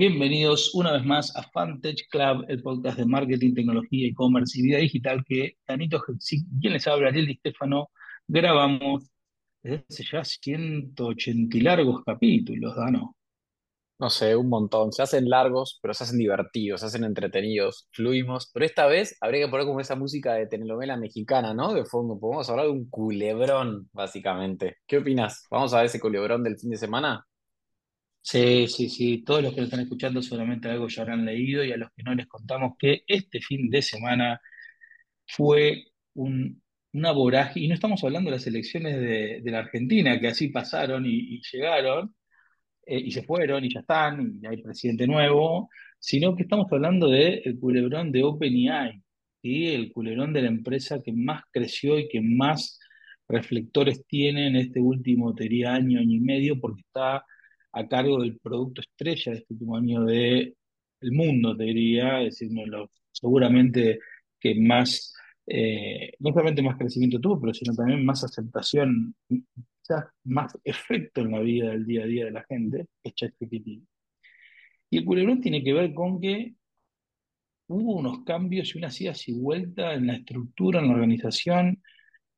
Bienvenidos una vez más a Fantech Club, el podcast de marketing, tecnología, e-commerce y vida digital que Danito Hetzik, quien les habla, Ariel Di Stefano, grabamos desde hace ya 180 y largos capítulos, Dano. No sé, un montón. Se hacen largos, pero se hacen divertidos, se hacen entretenidos, fluimos. Pero esta vez habría que poner como esa música de telenovela mexicana, ¿no? De fondo. Podemos hablar de un culebrón, básicamente. ¿Qué opinas? ¿Vamos a ver ese culebrón del fin de semana? Sí, sí, sí, todos los que lo están escuchando seguramente algo ya habrán leído y a los que no les contamos que este fin de semana fue un- una y no estamos hablando de las elecciones de, de la Argentina, que así pasaron y, llegaron, eh, y se fueron y ya están, y hay presidente nuevo, sino que estamos hablando del culebrón de OpenAI, ¿sí? El culebrón de la empresa que más creció y que más reflectores tiene en este último, te año, año y medio, porque está a cargo del producto estrella de este último año de el mundo, te diría, es de seguramente que más, eh, no solamente más crecimiento tuvo, pero sino también más aceptación quizás más efecto en la vida del día a día de la gente, es ChatGPT. Y el culebrón tiene que ver con que hubo unos cambios y unas idas y vueltas en la estructura, en la organización,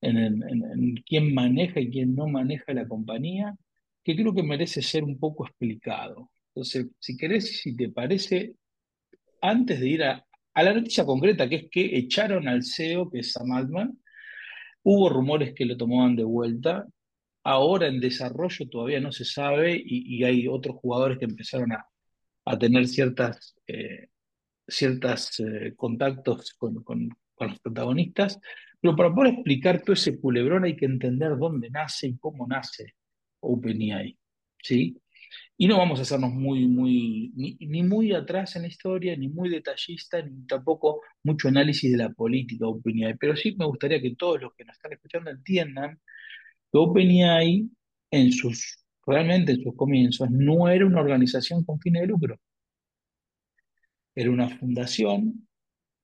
en quién maneja y quién no maneja la compañía, que creo que merece ser un poco explicado. Entonces, si querés, si te parece, antes de ir a, a la noticia concreta, que es que echaron al CEO, que es Sam Altman, hubo rumores que lo tomaban de vuelta, Ahora en desarrollo todavía no se sabe y, hay otros jugadores que empezaron a, a tener ciertas, eh, ciertas eh, contactos con, con- con los protagonistas. Pero para poder explicar todo ese culebrón hay que entender dónde nace y cómo nace OpenAI, ¿sí? Y no vamos a hacernos muy, muy, ni, muy atrás en la historia, ni muy detallista, ni tampoco mucho análisis de la política OpenAI. Pero sí me gustaría que todos los que nos están escuchando entiendan que OpenAI en sus, realmente en sus comienzos no era una organización con fines de lucro, era una fundación,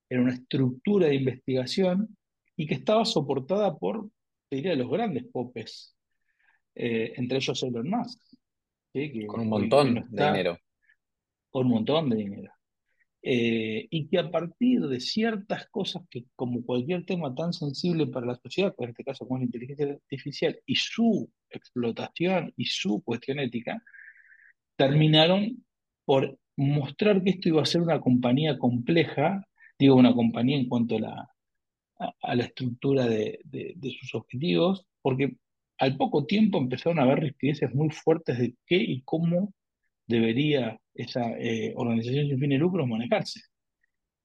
era una estructura de investigación y que estaba soportada por, te diría, los grandes popes, eh, entre ellos Elon Musk, ¿sí? Con un que montón de dinero. con un montón de dinero. Eh, y que a partir de ciertas cosas que, como cualquier tema tan sensible para la sociedad, en este caso como la inteligencia artificial y su explotación y su cuestión ética, terminaron por mostrar que esto iba a ser una compañía compleja, digo una compañía en cuanto a la, a, a la estructura de, de- de sus objetivos, porque al poco tiempo empezaron a haber rispideces muy fuertes de qué y cómo debería esa eh, organización sin fines de lucro manejarse.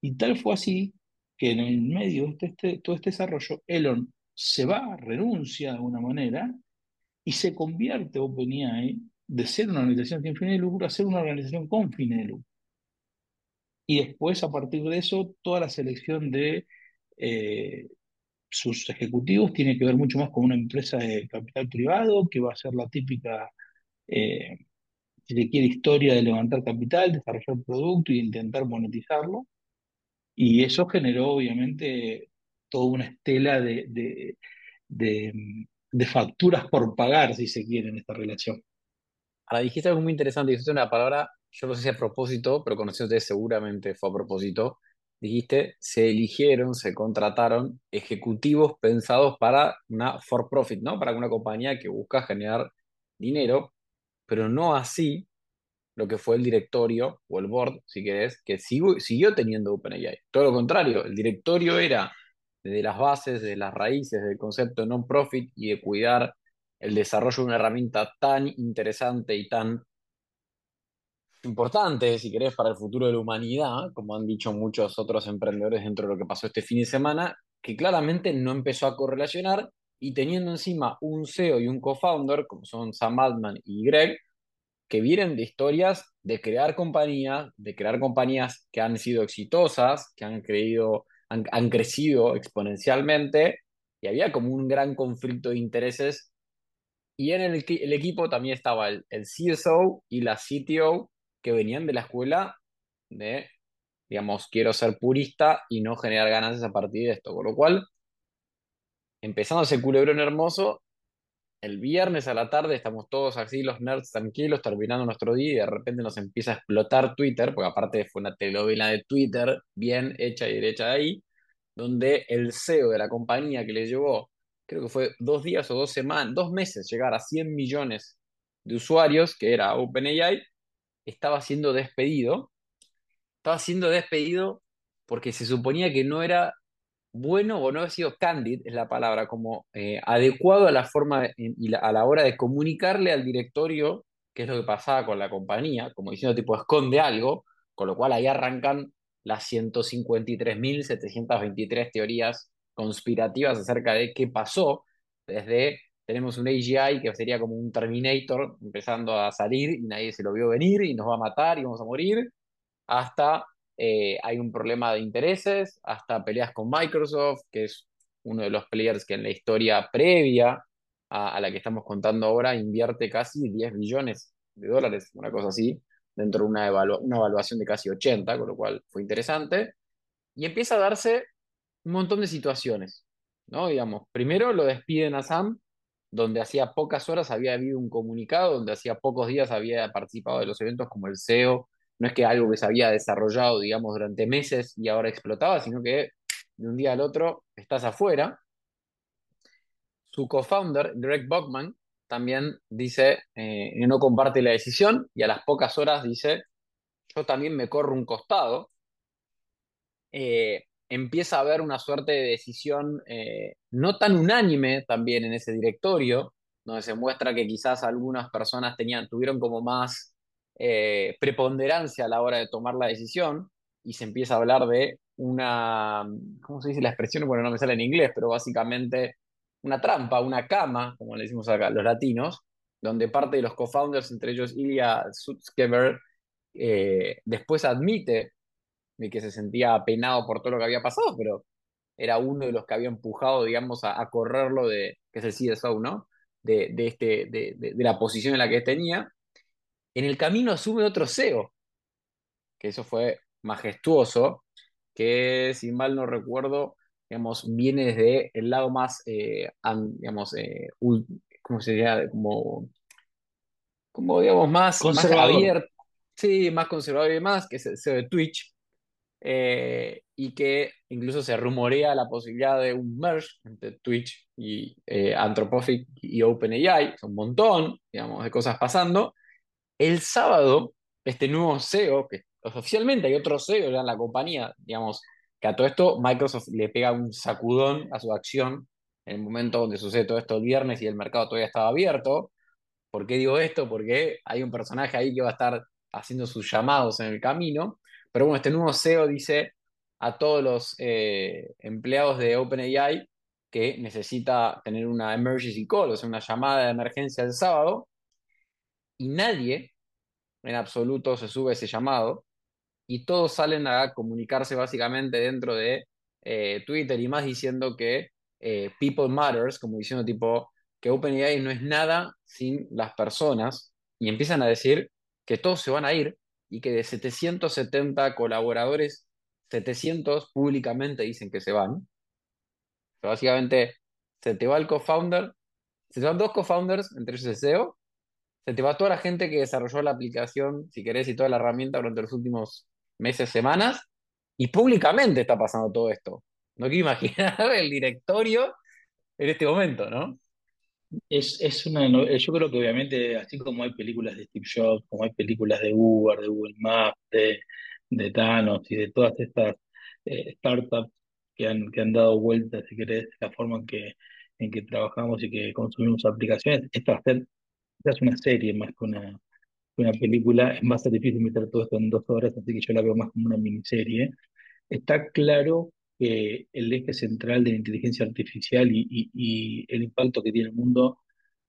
Y tal fue así que en el medio de este, este- todo este desarrollo, Elon se va, renuncia de alguna manera, y se convierte OpenAI de ser una organización sin fines de lucro a ser una organización con fines de lucro. Y después, a partir de eso, toda la selección de eh, sus ejecutivos tiene que ver mucho más con una empresa de capital privado, que va a ser la típica, eh, si se quiere, historia de levantar capital, desarrollar producto y intentar monetizarlo. Y eso generó, obviamente, toda una estela de, de, de, de facturas por pagar, si se quiere, en esta relación. Ahora dijiste algo muy interesante, dijiste una palabra, yo no sé si a propósito, pero conociéndote seguramente fue a propósito. Dijiste, se eligieron, se contrataron ejecutivos pensados para una for profit, ¿no? Para una compañía que busca generar dinero, pero no así lo que fue el directorio o el board, si querés, que siguió teniendo OpenAI. Todo lo contrario, el directorio era desde las bases, de las raíces del concepto de non-profit y de cuidar el desarrollo de una herramienta tan interesante y tan importante, si querés, para el futuro de la humanidad, como han dicho muchos otros emprendedores dentro de lo que pasó este fin de semana, que claramente no empezó a correlacionar y teniendo encima un CEO y un co-founder, como son Sam Altman y Greg, que vienen de historias de crear compañías, de crear compañías que han sido exitosas, que han creído, han, han crecido exponencialmente, y había como un gran conflicto de intereses. Y en el, el equipo también estaba el, el CSO y la CTO, que venían de la escuela de, digamos, quiero ser purista y no generar ganancias a partir de esto. Con lo cual, empezando ese culebrón hermoso, el viernes a la tarde estamos todos así, los nerds tranquilos, terminando nuestro día y de repente nos empieza a explotar Twitter, porque aparte fue una telenovela de Twitter bien hecha y derecha de ahí, donde el CEO de la compañía que le llevó, creo que fue dos días o dos semanas, dos meses llegar a 100 millones de usuarios, que era OpenAI, estaba siendo despedido. Estaba siendo despedido porque se suponía que no era bueno o no ha sido candid, es la palabra, como eh, adecuado a la forma y a la hora de comunicarle al directorio qué es lo que pasaba con la compañía, como diciendo tipo esconde algo, con lo cual ahí arrancan las 153.723 teorías conspirativas acerca de qué pasó, desde tenemos un AGI que sería como un Terminator empezando a salir y nadie se lo vio venir y nos va a matar y vamos a morir, hasta eh, hay un problema de intereses, hasta peleas con Microsoft, que es uno de los players que en la historia previa a, la que estamos contando ahora invierte casi 10 billones de dólares, una cosa así, dentro de una, una evaluación de casi 80, con lo cual fue interesante. Y empieza a darse un montón de situaciones, ¿no? Digamos, primero lo despiden a Sam, donde hacía pocas horas había habido un comunicado, donde hacía pocos días había participado de los eventos como el CEO no es que algo que se había desarrollado, digamos, durante meses y ahora explotaba, sino que de un día al otro estás afuera. Su co-founder, Greg Buckman, también dice eh, no comparte la decisión y a las pocas horas dice, yo también me corro un costado. Eh, empieza a haber una suerte de decisión eh, no tan unánime también en ese directorio, donde se muestra que quizás algunas personas tenían, tuvieron como más eh, preponderancia a la hora de tomar la decisión y se empieza a hablar de una, ¿cómo se dice la expresión? Bueno, no me sale en inglés, pero básicamente una trampa, una cama, como le decimos acá los latinos, donde parte de los co-founders, entre ellos Ilya Sutskever, eh, después admite de que se sentía apenado por todo lo que había pasado, pero era uno de los que había empujado, digamos, a, correrlo de, que es el CSO, ¿no? De, de este, de, de, la posición en la que tenía, en el camino asume otro CEO, que eso fue majestuoso, que si mal no recuerdo, digamos, viene desde el lado más, eh, digamos, eh, ¿cómo se diría? Como, como digamos, más, más abierto, sí, más conservador y demás, que es el CEO de Twitch, eh, y que incluso se rumorea la posibilidad de un merge entre Twitch y Anthropic y OpenAI, un montón, digamos, de cosas pasando, el sábado, este nuevo CEO, que oficialmente hay otro CEO ya en la compañía, digamos, que a todo esto Microsoft le pega un sacudón a su acción en el momento donde sucede todo esto el viernes y el mercado todavía estaba abierto. ¿Por qué digo esto? Porque hay un personaje ahí que va a estar haciendo sus llamados en el camino. Pero bueno, este nuevo CEO dice a todos los eh, empleados de OpenAI que necesita tener una emergency call, o sea, una llamada de emergencia el sábado, y nadie en absoluto se sube ese llamado y todos salen a comunicarse básicamente dentro de eh, Twitter y más diciendo que eh, People Matters, como diciendo tipo que OpenAI no es nada sin las personas y empiezan a decir que todos se van a ir y que de 770 colaboradores, 700 públicamente dicen que se van. básicamente se te va el co-founder, se te van dos co-founders, entre ellos el CEO, se te va toda la gente que desarrolló la aplicación, si querés, y toda la herramienta durante los últimos meses, semanas, y públicamente está pasando todo esto. No quiero imaginar el directorio en este momento, ¿no? Es, es una, yo creo que obviamente, así como hay películas de Steve Jobs, como hay películas de Uber, de Google Maps, de, de Thanos y de todas estas eh, startups que han, que han dado vueltas, si querés, la forma en que, en que trabajamos y que consumimos aplicaciones, esto va a ser es una serie más que una, una película, es más difícil meter todo esto en dos horas, así que yo la veo más como una miniserie. Está claro que el eje central de la inteligencia artificial y, y, el impacto que tiene el mundo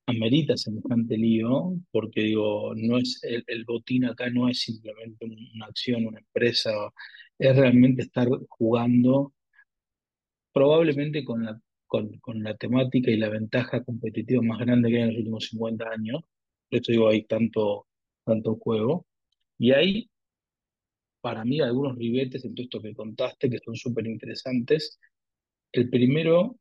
amerita semejante lío, porque digo, no es el, el, botín acá no es simplemente una acción, una empresa, es realmente estar jugando probablemente con la con, la temática y la ventaja competitiva más grande que hay en los últimos 50 años. Por eso digo, hay tanto, tanto juego. Y hay, para mí, algunos ribetes en todo esto que contaste que son súper interesantes. El primero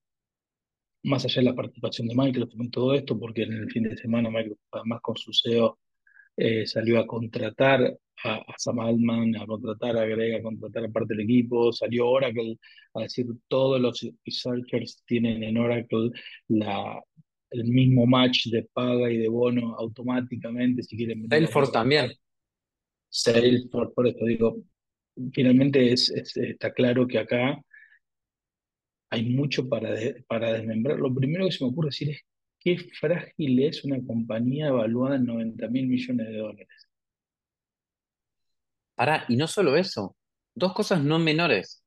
más allá de la participación de Microsoft en todo esto, porque en el fin de semana Microsoft, además con su CEO, eh, salió a contratar a, a Sam Altman, a contratar a Greg, a contratar a parte del equipo, salió Oracle a decir todos los researchers tienen en Oracle la, el mismo match de paga y de bono automáticamente si quieren Salesforce también. Salesforce, por eso digo, finalmente es, es- está claro que acá hay mucho para, para desmembrar. Lo primero que se me ocurre decir es qué frágil es una compañía evaluada en 90 mil millones de dólares. Pará, y no solo eso, dos cosas no menores.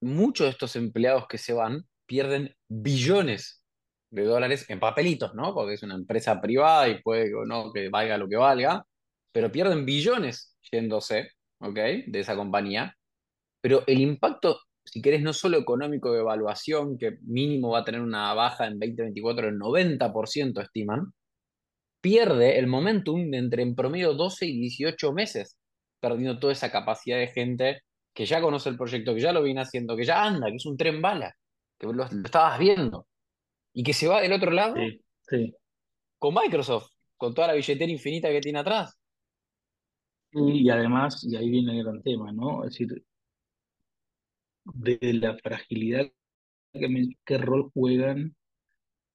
Muchos de estos empleados que se van pierden billones de dólares en papelitos, ¿no? Porque es una empresa privada y puede o no que valga lo que valga, pero pierden billones yéndose, ¿ok? De esa compañía. Pero el impacto, si querés, no solo económico de evaluación, que mínimo va a tener una baja en 2024 del 90%, estiman, pierde el momentum de entre en promedio 12 y 18 meses, perdiendo toda esa capacidad de gente que ya conoce el proyecto, que ya lo viene haciendo, que ya anda, que es un tren bala, que lo, lo estabas viendo, y que se va del otro lado Sí, sí. con Microsoft, con toda la billetera infinita que tiene atrás. Y, además, y ahí viene el gran tema, ¿no? Es decir, de la fragilidad que men- qué rol juegan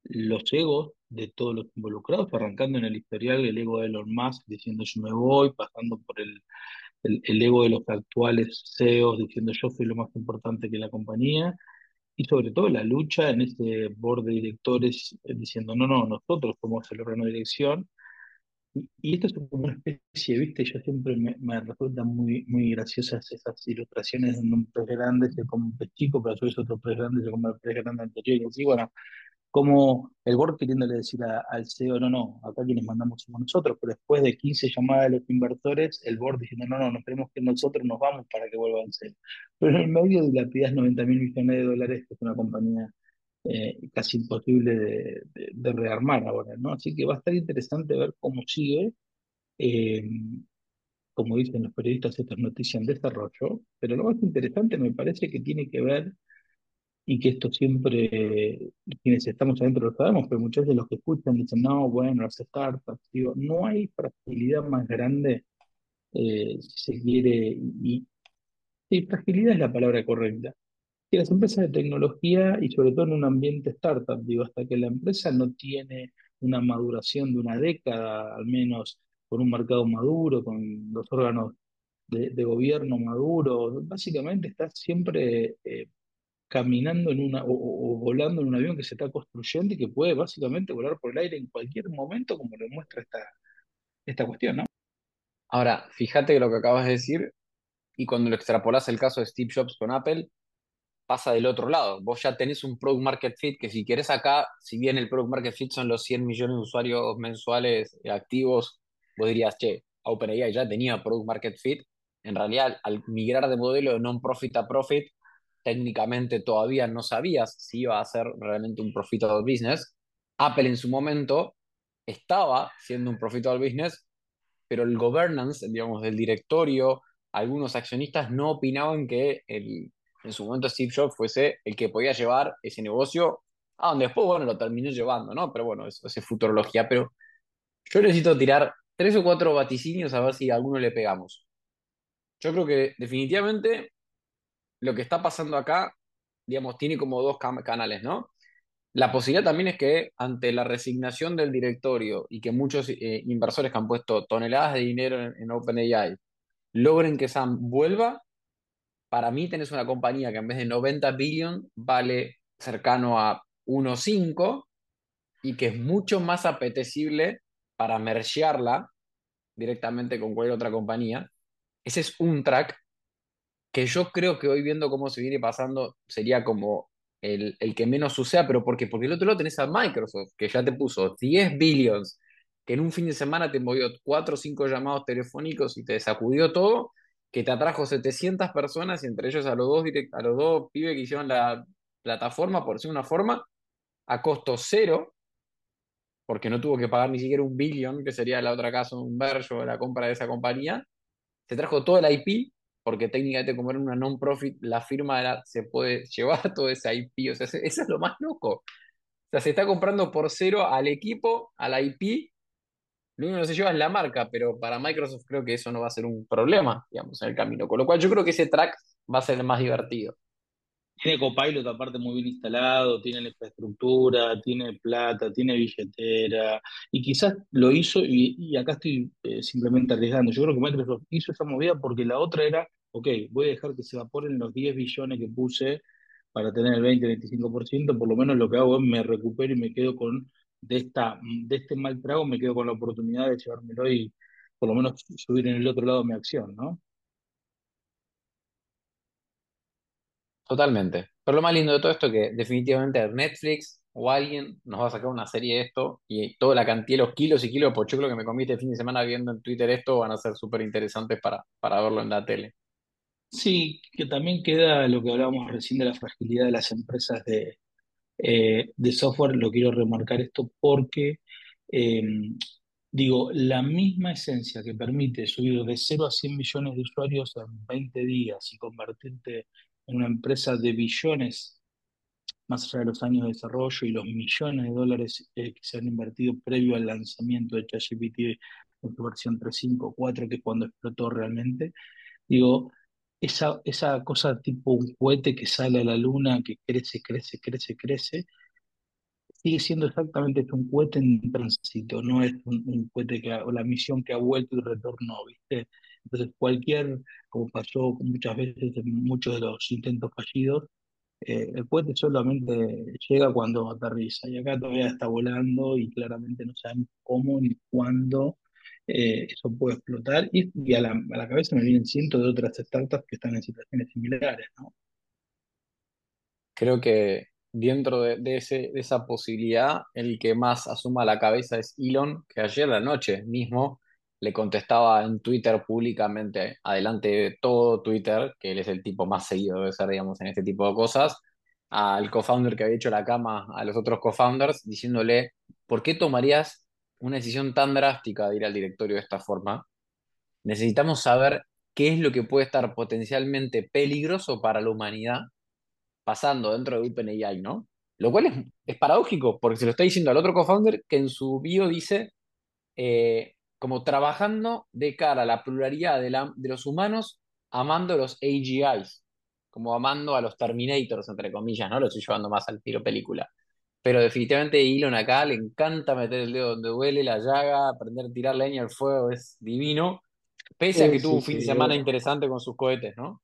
los egos de todos los involucrados, arrancando en el historial el ego de Elon Musk diciendo yo me voy, pasando por el, el, el ego de los actuales CEOs diciendo yo soy lo más importante que la compañía, y sobre todo la lucha en ese board de directores eh, diciendo no, no, nosotros somos el órgano de dirección Y, y esto es como una especie, ¿viste? Yo siempre me, me resultan muy, muy graciosas esas ilustraciones donde un pez grande se come un pez chico, pero a su vez otro pez grande se come el pez grande anterior. Y así, bueno, como el board queriéndole decir al CEO, no, no, acá quienes mandamos somos nosotros, pero después de 15 llamadas de los inversores, el board diciendo, no, no, nos tenemos que nosotros nos vamos para que vuelva el CEO. Pero en el medio dilapidás 90 mil millones de dólares, que es una compañía eh, casi imposible de, de- rearmar ahora, ¿no? Así que va a estar interesante ver cómo sigue. Eh, como dicen los periodistas, esto es noticia en desarrollo, pero lo más interesante me parece que tiene que ver, y que esto siempre, quienes estamos adentro lo sabemos, pero muchos de los que escuchan dicen, no, bueno, las startups, digo, no hay fragilidad más grande, eh, si se quiere, y, y fragilidad es la palabra correcta Y las empresas de tecnología y sobre todo en un ambiente startup, digo, hasta que la empresa no tiene una maduración de una década, al menos con un mercado maduro, con los órganos de, gobierno maduros, básicamente está siempre eh, caminando en una o volando en un avión que se está construyendo y que puede básicamente volar por el aire en cualquier momento, como lo muestra esta, esta cuestión, ¿no? Ahora, fíjate lo que acabas de decir, y cuando lo extrapolas el caso de Steve Jobs con Apple, pasa del otro lado. Vos ya tenés un product market fit que si querés acá, si bien el product market fit son los 100 millones de usuarios mensuales activos, vos dirías, che, OpenAI ya tenía product market fit. En realidad, al migrar de modelo de non-profit a profit, técnicamente todavía no sabías si iba a ser realmente un profitable business. Apple en su momento estaba siendo un profitable business, pero el governance, digamos, del directorio, algunos accionistas no opinaban que el, en su momento Steve Jobs fuese el que podía llevar ese negocio a donde después, bueno, lo terminó llevando, ¿no? Pero bueno, eso, es futurología. Pero yo necesito tirar tres o cuatro vaticinios a ver si a alguno le pegamos. Yo creo que definitivamente lo que está pasando acá, digamos, tiene como dos canales, ¿no? La posibilidad también es que ante la resignación del directorio y que muchos eh, inversores que han puesto toneladas de dinero en OpenAI logren que Sam vuelva, para mí tenés una compañía que en vez de 90 billion vale cercano a 1.5 y que es mucho más apetecible para mergearla directamente con cualquier otra compañía. Ese es un track que yo creo que hoy viendo cómo se viene pasando sería como el, el que menos suceda, pero ¿por qué? Porque el otro lado tenés a Microsoft, que ya te puso 10 billions, que en un fin de semana te movió 4 o 5 llamados telefónicos y te sacudió todo, que te atrajo 700 personas y entre ellos a los dos, a los dos pibes que hicieron la plataforma, por decir una forma, a costo cero, porque no tuvo que pagar ni siquiera un billón, que sería la otra caso, un Verge o la compra de esa compañía, se trajo todo el IP, porque técnicamente como era una non-profit, la firma se puede llevar todo ese IP, o sea, eso es lo más loco. sea, se está comprando por cero al equipo, a la IP. Lo único que no se lleva es la marca, pero para Microsoft creo que eso no va a ser un problema, digamos, en el camino. Con lo cual yo creo que ese track va a ser el más divertido. Tiene Copilot aparte muy bien instalado, tiene la infraestructura, tiene plata, tiene billetera, y quizás lo hizo, y, acá estoy eh, simplemente arriesgando. Yo creo que Microsoft hizo esa movida porque la otra era, ok, voy a dejar que se evaporen los 10 billones que puse para tener el 20-25%, por lo menos lo que hago es me recupero y me quedo con, de, esta, de este mal trago, me quedo con la oportunidad de llevármelo y por lo menos subir en el otro lado mi acción, ¿no? Totalmente. Pero lo más lindo de todo esto es que definitivamente Netflix o alguien nos va a sacar una serie de esto y toda la cantidad, los kilos y kilos de pochoclo que me comí este fin de semana viendo en Twitter esto van a ser súper interesantes para, para verlo en la tele. Sí, que también queda lo que hablábamos recién de la fragilidad de las empresas de, eh, de software, lo quiero remarcar esto porque, eh, digo, la misma esencia que permite subir de cero a 100 millones de usuarios en 20 días y convertirte en una empresa de billones, más allá de los años de desarrollo y los millones de dólares eh, que se han invertido previo al lanzamiento de ChatGPT en su versión 3.5 o 4, que es cuando explotó realmente, digo, esa, esa cosa tipo un cohete que sale a la luna, que crece, crece, crece, crece, sigue siendo exactamente un cohete en tránsito, no es un, un cohete que, o la misión que ha vuelto y retornó, ¿viste? Entonces, cualquier, como pasó muchas veces en muchos de los intentos fallidos, eh, el cohete solamente llega cuando aterriza, y acá todavía está volando y claramente no sabemos cómo ni cuándo eh, eso puede explotar, y, a la, a la cabeza me vienen cientos de otras startups que están en situaciones similares, ¿no? Creo que dentro de, ese, esa posibilidad, el que más asuma la cabeza es Elon, que ayer la noche mismo le contestaba en Twitter públicamente, adelante de todo Twitter, que él es el tipo más seguido debe ser, digamos, en este tipo de cosas, al co-founder que había hecho la cama a los otros co-founders, diciéndole, ¿por qué tomarías una decisión tan drástica de ir al directorio de esta forma? Necesitamos saber qué es lo que puede estar potencialmente peligroso para la humanidad pasando dentro de OpenAI, ¿no? Lo cual es, es paradójico, porque se lo está diciendo al otro co-founder que en su bio dice eh, como trabajando de cara a la pluralidad de, la- de los humanos, amando los AGIs, como amando a los Terminators, entre comillas, ¿no? Lo estoy llevando más al tiro película. Pero definitivamente Elon acá le encanta meter el dedo donde duele, la llaga, aprender a tirar leña al fuego, es divino, pese a Sí, que tuvo un fin de semana interesante con sus cohetes, ¿no?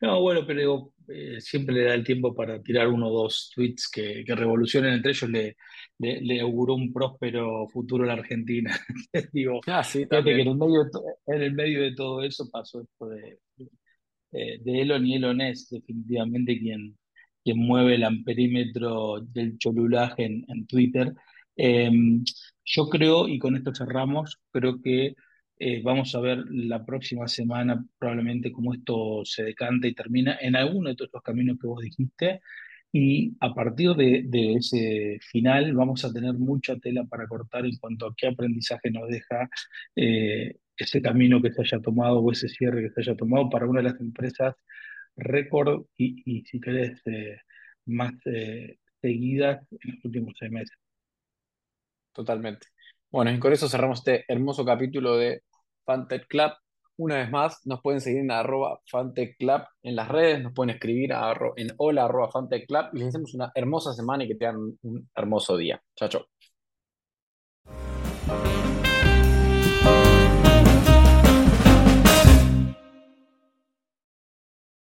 No, bueno, pero digo, eh, siempre le da el tiempo para tirar uno o dos tweets que, que revolucionen entre ellos. Le, le, le auguró un próspero futuro a la Argentina. Digo, Ah, sí, fíjate que en el medio en el medio de todo eso pasó esto de, eh, de Elon y Elon es definitivamente quien, quien mueve el amperímetro del cholulaje en, en Twitter. Eh, yo creo, y con esto cerramos, creo que eh, vamos a ver la próxima semana probablemente cómo esto se decanta y termina en alguno de todos los caminos que vos dijiste. Y a partir de, de ese final vamos a tener mucha tela para cortar en cuanto a qué aprendizaje nos deja eh, ese camino que se haya tomado o ese cierre que se haya tomado para una de las empresas récord y, y si querés, eh, más eh, seguidas en los últimos seis meses. Totalmente. Bueno, y con eso cerramos este hermoso capítulo de Fantech Club. Una vez más, nos pueden seguir en arroba Fantech Club en las redes, nos pueden escribir en hola arroba Fantech Club y les deseamos una hermosa semana y que tengan un hermoso día. Chao, chao.